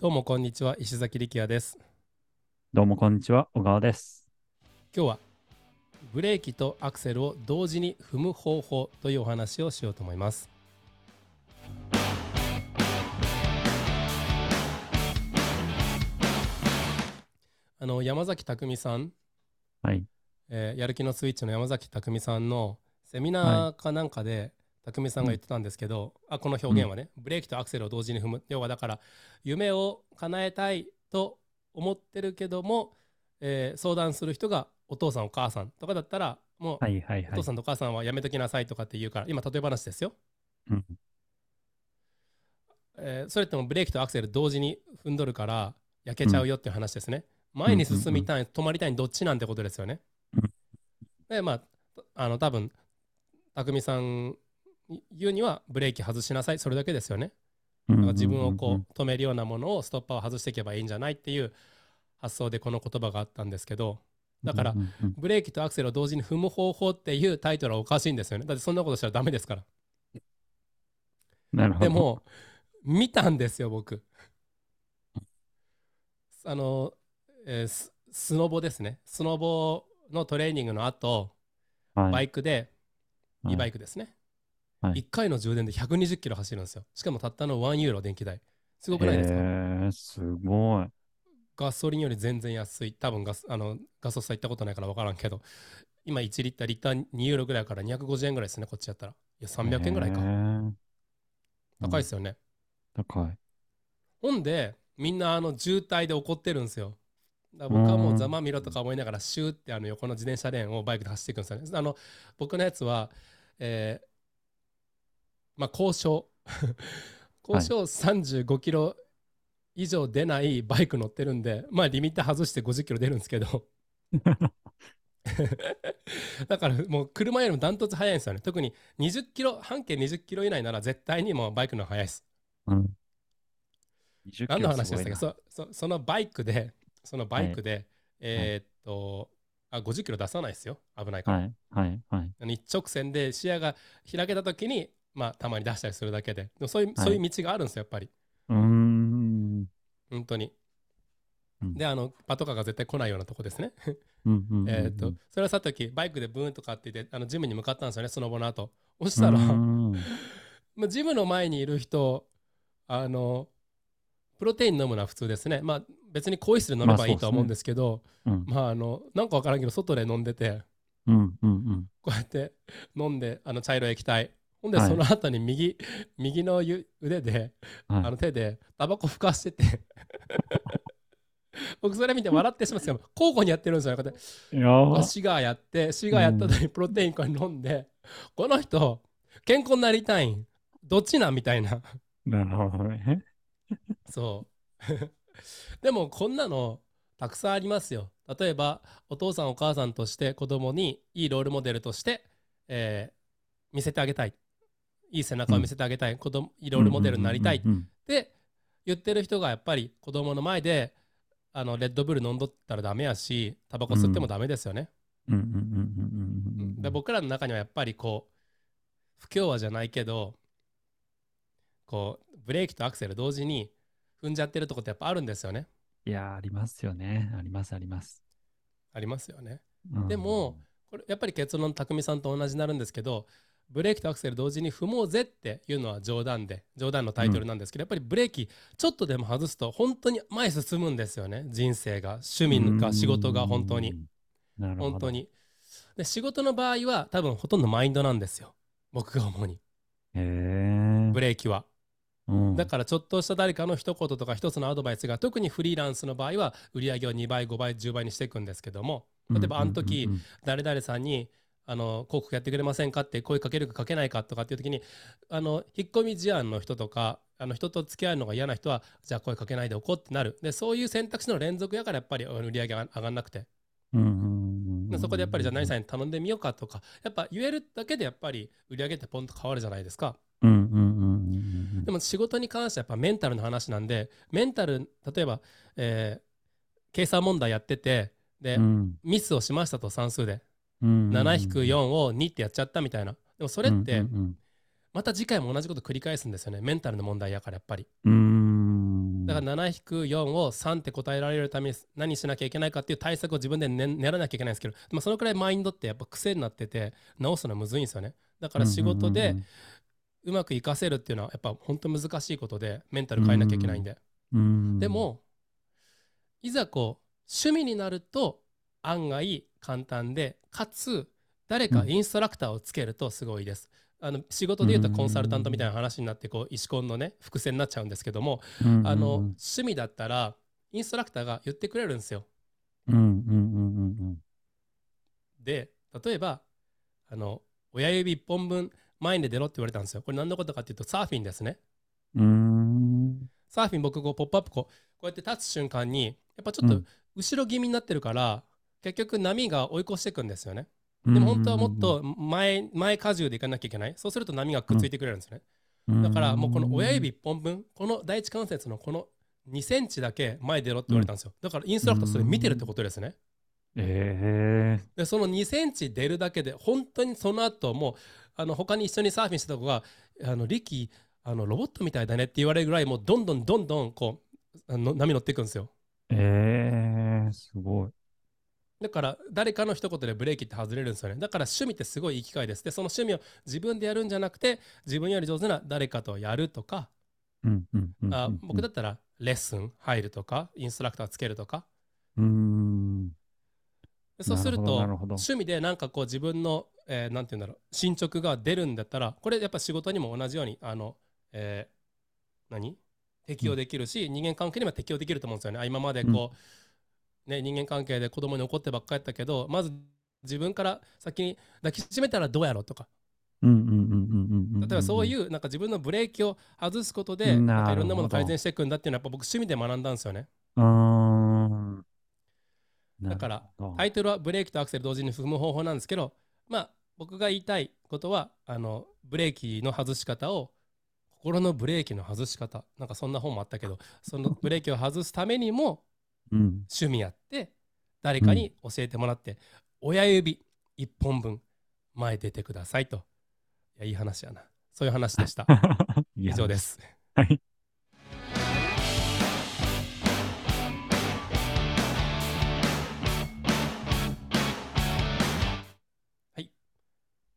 どうもこんにちは石崎力也ですどうもこんにちは、小川です。今日はブレーキとアクセルを同時に踏む方法というお話をしようと思いますあの山崎匠さん、はい。えーやる気のスイッチの山崎匠さんのセミナーかなんかで、匠さんが言ってたんですけど、あこの表現はね、ブレーキとアクセルを同時に踏む。要はだから夢を叶えたいと思ってるけども、えー相談する人がお父さんお母さんとかだったらもう、はいはいはい。お父さ。んとお母さんはやめときなさいとかって言うから今例え話ですよ、うん。えーそれってもブレーキとアクセル同時に踏んどるから焼けちゃうよっていう話ですね、前に進みたい、止まりたいどっちなんてことですよね、うん。でまああの多分匠さん言うにはブレーキ外しなさい。それだけですよね。だから自分をこう止めるようなものをストッパーを外していけばいいんじゃないっていう発想でこの言葉があったんですけどだからブレーキとアクセルを同時に踏む方法っていうタイトルはおかしいんですよね。だってそんなことしたらダメですから。なるほど。で、も見たんですよ僕。あの、えーススノボですね。スノボのトレーニングの後はい、バイクで、はい。e バイクですね、はい。1回の充電で120キロ走るんですよ。しかもたったの1ユーロ電気代。すごくないですか、えー、すごい。ガソリンより全然安い。多分ガスあのガソスタ行ったことないから分からんけど。今1リッターリッター2ユーロぐらいから250円ぐらいですねこっちやったら。いや300円ぐらいか、えー。高いですよね、高い。ほんでみんなあの渋滞で怒ってるんですよ。だから僕はもうざまみろとか思いながらシューってあの横の自転車レーンをバイクで走っていくんですよね。あの僕のやつはえーまあ交渉。交渉35キロ以上出ないバイク乗ってるんでまあリミッター外して50キロ出るんですけど。だからもう車よりもダントツ速いんですよね。特に20キロ半径20キロ以内なら絶対にもうバイクの方が速いです。うん。20何の話ですしたっけそそそのバイクでそのバイクで、えーっとあ50キロ出さないですよ。危ないから、はい。はい。はい。一直線で視野が開けた時にまあたまに出したりするだけで。でもそういう,、はい。そういう道があるんですよやっぱり。うーん。本当に、うん。であのパトカーが絶対来ないようなとこですね。えーっとそれはさておきバイクでブーンとかって言ってあのジムに向かったんですよねその後の後。そしたら、まあ、ジムの前にいる人あのプロテイン飲むのは普通ですね。まあ別に更衣室で飲めばいいとは思うんですけど、うん。まああのなんかわからんけど外で飲んでてうんうんうん。こうやって飲んであの茶色い液体ほんではい。その後に右、右のゆ腕で、はい。あの手でタバコふかしてて。僕それ見て笑ってしまうんですけど交互にやってるんですよ。こうやっていやーシガーやってシガーやった後にプロテインこれ飲んで、この人健康になりたいん。どっちなんみたいな。なるほどね。そう。でもこんなのたくさんありますよ。例えばお父さんお母さんとして子供にいいロールモデルとして、えー見せてあげたい。いい背中を見せてあげたい。子供いいロールモデルになりたいって言ってる人がやっぱり子供の前であのレッドブル飲んどったらダメやしタバコ吸ってもダメですよね。で僕らの中にはやっぱりこう不協和じゃないけどこうブレーキとアクセル同時に踏んじゃってるとこってやっぱあるんですよね。いやーありますよね。ありますあります。ありますよね。うんでも、これやっぱり結論匠さんと同じになるんですけどブレーキとアクセル同時に踏もうぜっていうのは冗談で冗談のタイトルなんですけど、やっぱりブレーキちょっとでも外すと本当に前進むんですよね人生が。趣味が仕事が本当に。本当。に。で仕事の場合は多分ほとんどマインドなんですよ。僕が思うに。ブレーキは。うん。だからちょっとした誰かの一言とか一つのアドバイスが特にフリーランスの場合は売り上げを2倍5倍10倍にしていくんですけども例えばあの時、誰々さんにあの広告やってくれませんかって声かけるかかけないかとかっていう時にあの引っ込み思案の人とかあの人と付き合うのが嫌な人はじゃあ声かけないでおこうってなる。でそういう選択肢の連続やからやっぱり売り上げが上がんなくて。うんそこでやっぱりじゃあ何さんに頼んでみようかとかやっぱ言えるだけでやっぱり売り上げってポンと変わるじゃないですかでも仕事に関してはやっぱメンタルの話なんでメンタル例えば、えー計算問題やっててで、うんミスをしましたと算数で7-4を2ってやっちゃったみたいな。でもそれってうんまた次回も同じこと繰り返すんですよね。メンタルの問題やからやっぱり。だから7-4を3って答えられるために何しなきゃいけないかっていう対策を自分で、ね、練らなきゃいけないんですけど、まあ、そのくらいマインドってやっぱ癖になってて直すのはむずいんですよね。だから仕事でうまくいかせるっていうのはやっぱ本当難しいことでメンタル変えなきゃいけないんで、でもいざこう趣味になると案外簡単でかつ誰かインストラクターをつけるとすごいです。あの仕事でいうとコンサルタントみたいな話になってこう石コンのね伏線になっちゃうんですけども、あの趣味だったらインストラクターが言ってくれるんですよ。で例えばあの親指1本分前に出ろって言われたんですよ。これ何のことかっていうとサーフィンですね。サーフィン僕こうポップアップこうこうやって立つ瞬間にやっぱちょっと後ろ気味になってるから、結局波が追い越していくんですよね。でも本当はもっと前前荷重でいかなきゃいけない？そうすると波がくっついてくれるんですね。だからもうこの親指1本分、この第一関節のこの2センチだけ前出ろって言われたんですよ。だからインストラクターそれ見てるってことですね。えー、でその2センチ出るだけで本当にその後もうあの他に一緒にサーフィンしてた子が「あのリキあのロボットみたいだね」って言われるぐらいもうどんどんどんどんこうあの波乗っていくんですよ。えー、すごい。だから誰かの一言でブレーキって外れるんですよね。だから趣味ってすごいいい機会です。で、その趣味を自分でやるんじゃなくて、自分より上手な誰かとやるとか、僕だったらレッスン入るとか、インストラクターつけるとか。うんそうすると、趣味でなんかこう自分の、えー、なんて言うんだろう、進捗が出るんだったら、これやっぱ仕事にも同じように、あの、えー、何？適用できるし、うん、人間関係にも適用できると思うんですよね。今までこう、うんね、人間関係で子供に怒ってばっかりやったけどまず自分から先に抱きしめたらどうやろうとか。例えばそういうなんか自分のブレーキを外すことでなんかいろんなものを改善していくんだっていうのはやっぱ僕趣味で学んだんですよね。だからタイトルはブレーキとアクセル同時に踏む方法なんですけどまあ僕が言いたいことはあのブレーキの外し方を心のブレーキの外し方。なんかそんな本もあったけどそのブレーキを外すためにも趣味やって誰かに教えてもらって、親指1本分前出てくださいと。いやいい話やな。そういう話でした。以上です。はい